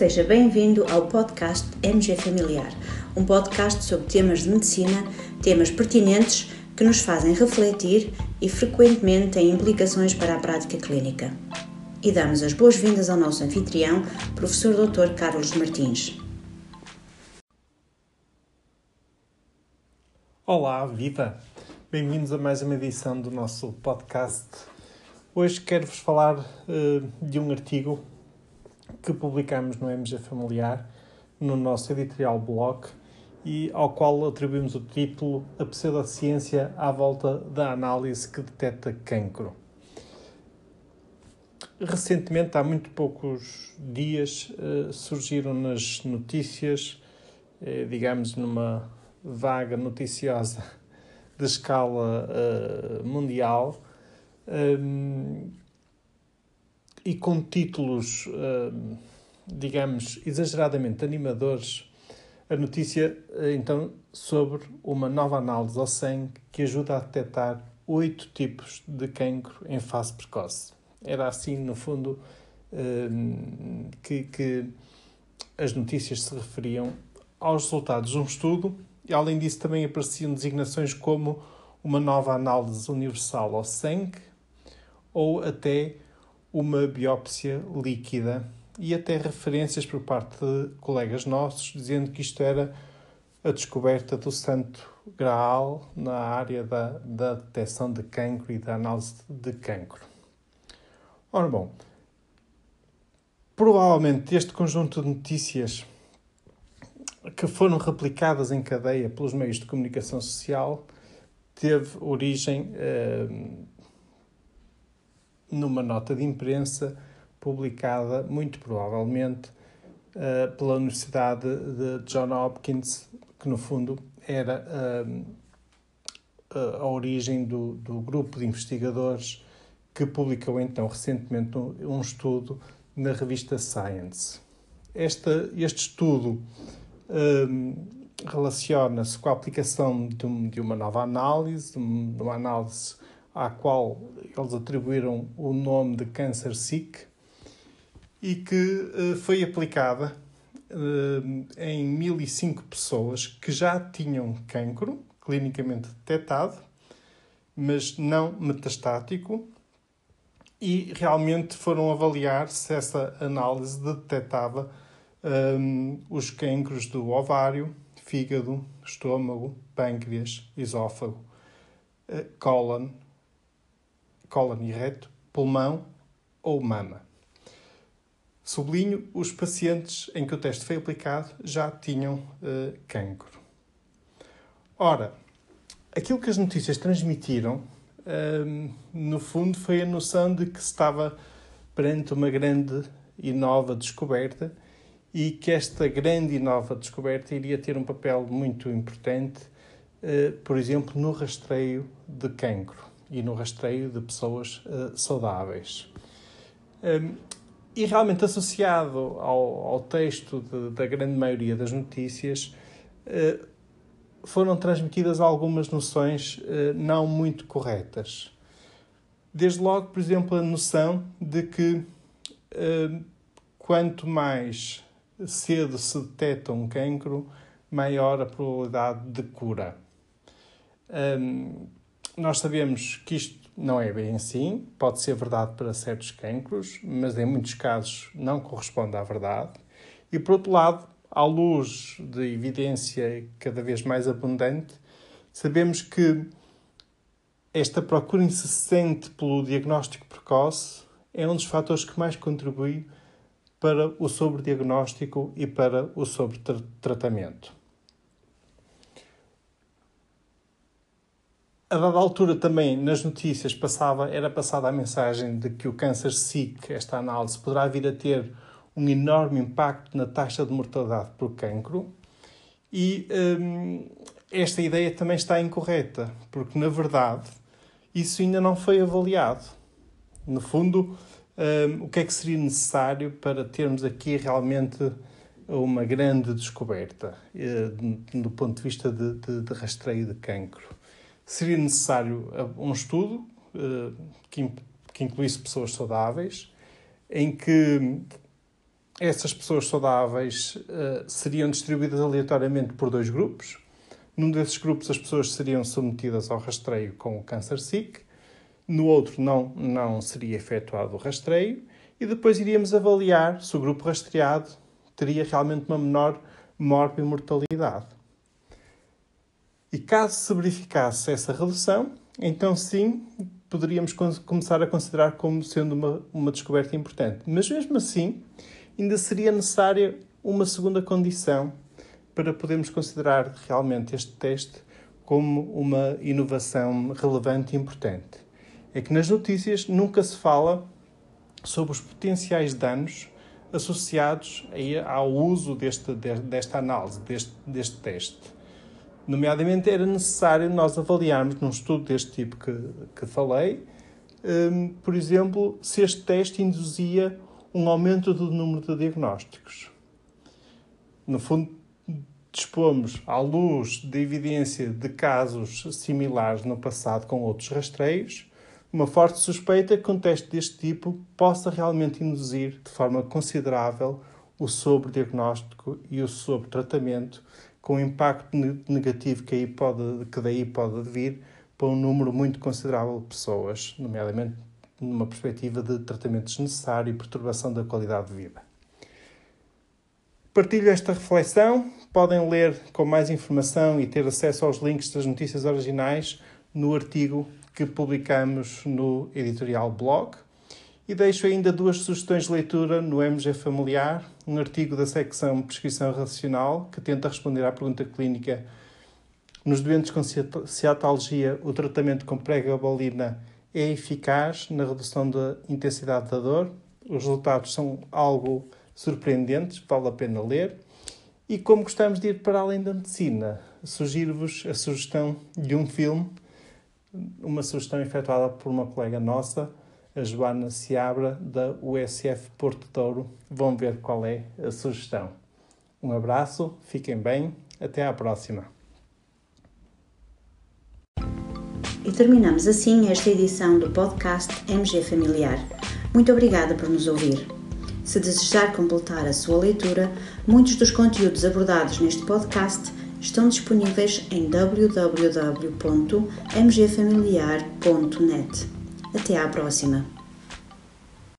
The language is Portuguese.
Seja bem-vindo ao podcast MG Familiar, um podcast sobre temas de medicina, temas pertinentes que nos fazem refletir e frequentemente têm implicações para a prática clínica. E damos as boas-vindas ao nosso anfitrião, professor Dr. Carlos Martins. Olá, viva! Bem-vindos a mais uma edição do nosso podcast. Hoje quero-vos falar uh, de um artigo que publicamos no MG Familiar, no nosso editorial blog, e ao qual atribuímos o título A Pseudociência à volta da análise que detecta cancro. Recentemente, há muito poucos dias, eh, surgiram nas notícias, eh, digamos numa vaga noticiosa de escala eh, mundial, e com títulos, uh, digamos, exageradamente animadores, a notícia uh, então sobre uma nova análise ao sangue que ajuda a detectar oito tipos de cancro em fase precoce. Era assim, no fundo, uh, que, que as notícias se referiam aos resultados de um estudo e, além disso, também apareciam designações como uma nova análise universal ao sangue ou até uma biópsia líquida e até referências por parte de colegas nossos dizendo que isto era a descoberta do santo graal na área da, da detecção de cancro e da análise de cancro. Ora bom, provavelmente este conjunto de notícias que foram replicadas em cadeia pelos meios de comunicação social teve origem eh, numa nota de imprensa publicada, muito provavelmente, uh, pela Universidade de John Hopkins, que no fundo era uh, a origem do, do grupo de investigadores que publicou então recentemente um, estudo na revista Science. Esta, este estudo um, relaciona-se com a aplicação de, um, de, uma nova análise, de uma análise à qual eles atribuíram o nome de Cancer Sick e que uh, foi aplicada uh, em 1005 pessoas que já tinham cancro clinicamente detectado, mas não metastático, e realmente foram avaliar se essa análise detectava um, eh, os cancros do ovário, fígado, estômago, pâncreas, esófago, uh, cólon, cólon e reto, pulmão ou mama. Sublinho, os pacientes em que o teste foi aplicado já tinham uh, cancro. Ora, aquilo que as notícias transmitiram, uh, no fundo, foi a noção de que estava perante uma grande e nova descoberta e que esta grande e nova descoberta iria ter um papel muito importante, uh, por exemplo, no rastreio de cancro e no rastreio de pessoas uh, saudáveis. Um, e realmente associado ao, ao texto de, da grande maioria das notícias, uh, foram transmitidas algumas noções uh, não muito corretas. Desde logo, por exemplo, a noção de que quanto mais cedo se detecta um cancro, maior a probabilidade de cura. Um, nós sabemos que isto não é bem assim, pode ser verdade para certos cancros, mas em muitos casos não corresponde à verdade. E por outro lado, à luz de evidência cada vez mais abundante, sabemos que esta procura incessante pelo diagnóstico precoce é um dos fatores que mais contribui para o sobrediagnóstico e para o sobretratamento. A dada altura também nas notícias passava, era passada a mensagem de que o câncer SIC, esta análise, poderá vir a ter um enorme impacto na taxa de mortalidade por cancro e hum, esta ideia também está incorreta, porque na verdade isso ainda não foi avaliado. No fundo, hum, o que é que seria necessário para termos aqui realmente uma grande descoberta eh, do ponto de vista de, de, de rastreio de cancro? Seria necessário uh, um estudo uh, que, que incluísse pessoas saudáveis, em que essas pessoas saudáveis uh, seriam distribuídas aleatoriamente por dois grupos. Num desses grupos, as pessoas seriam submetidas ao rastreio com o câncer SIC, no outro, não, não seria efetuado o rastreio, e depois iríamos avaliar se o grupo rastreado teria realmente uma menor morbimortalidade. E caso se verificasse essa redução, então sim poderíamos começar a considerar como sendo uma, uma descoberta importante. Mas mesmo assim, ainda seria necessária uma segunda condição para podermos considerar realmente este teste como uma inovação relevante e importante. É que nas notícias nunca se fala sobre os potenciais danos associados ao uso deste, desta análise, deste, deste teste. Nomeadamente, era necessário nós avaliarmos, num estudo deste tipo que, que falei, um, por exemplo, se este teste induzia um aumento do número de diagnósticos. No fundo, dispomos, à luz de evidência de casos similares no passado com outros rastreios, uma forte suspeita que um teste deste tipo possa realmente induzir de forma considerável o sobrediagnóstico e o sobretratamento, com o impacto negativo que, aí pode, que daí pode vir para um número muito considerável de pessoas, nomeadamente numa perspectiva de tratamento desnecessário e perturbação da qualidade de vida. Partilho esta reflexão. Podem ler com mais informação e ter acesso aos links das notícias originais no artigo que publicamos no editorial blog. E deixo ainda duas sugestões de leitura no MG Familiar, um artigo da secção Prescrição Racional, que tenta responder à pergunta clínica nos doentes com ciatalgia, o tratamento com pregabalina é eficaz na redução da intensidade da dor. Os resultados são algo surpreendentes, vale a pena ler. E como gostamos de ir para além da medicina, sugiro-vos a sugestão de um filme uma sugestão efetuada por uma colega nossa, a Joana Seabra, da USF Porto Douro. Vão ver qual é a sugestão. Um abraço, fiquem bem, até à próxima. E terminamos assim esta edição do podcast MG Familiar. Muito obrigada por nos ouvir. Se desejar completar a sua leitura, muitos dos conteúdos abordados neste podcast estão disponíveis em www.mgfamiliar.net. Até à próxima!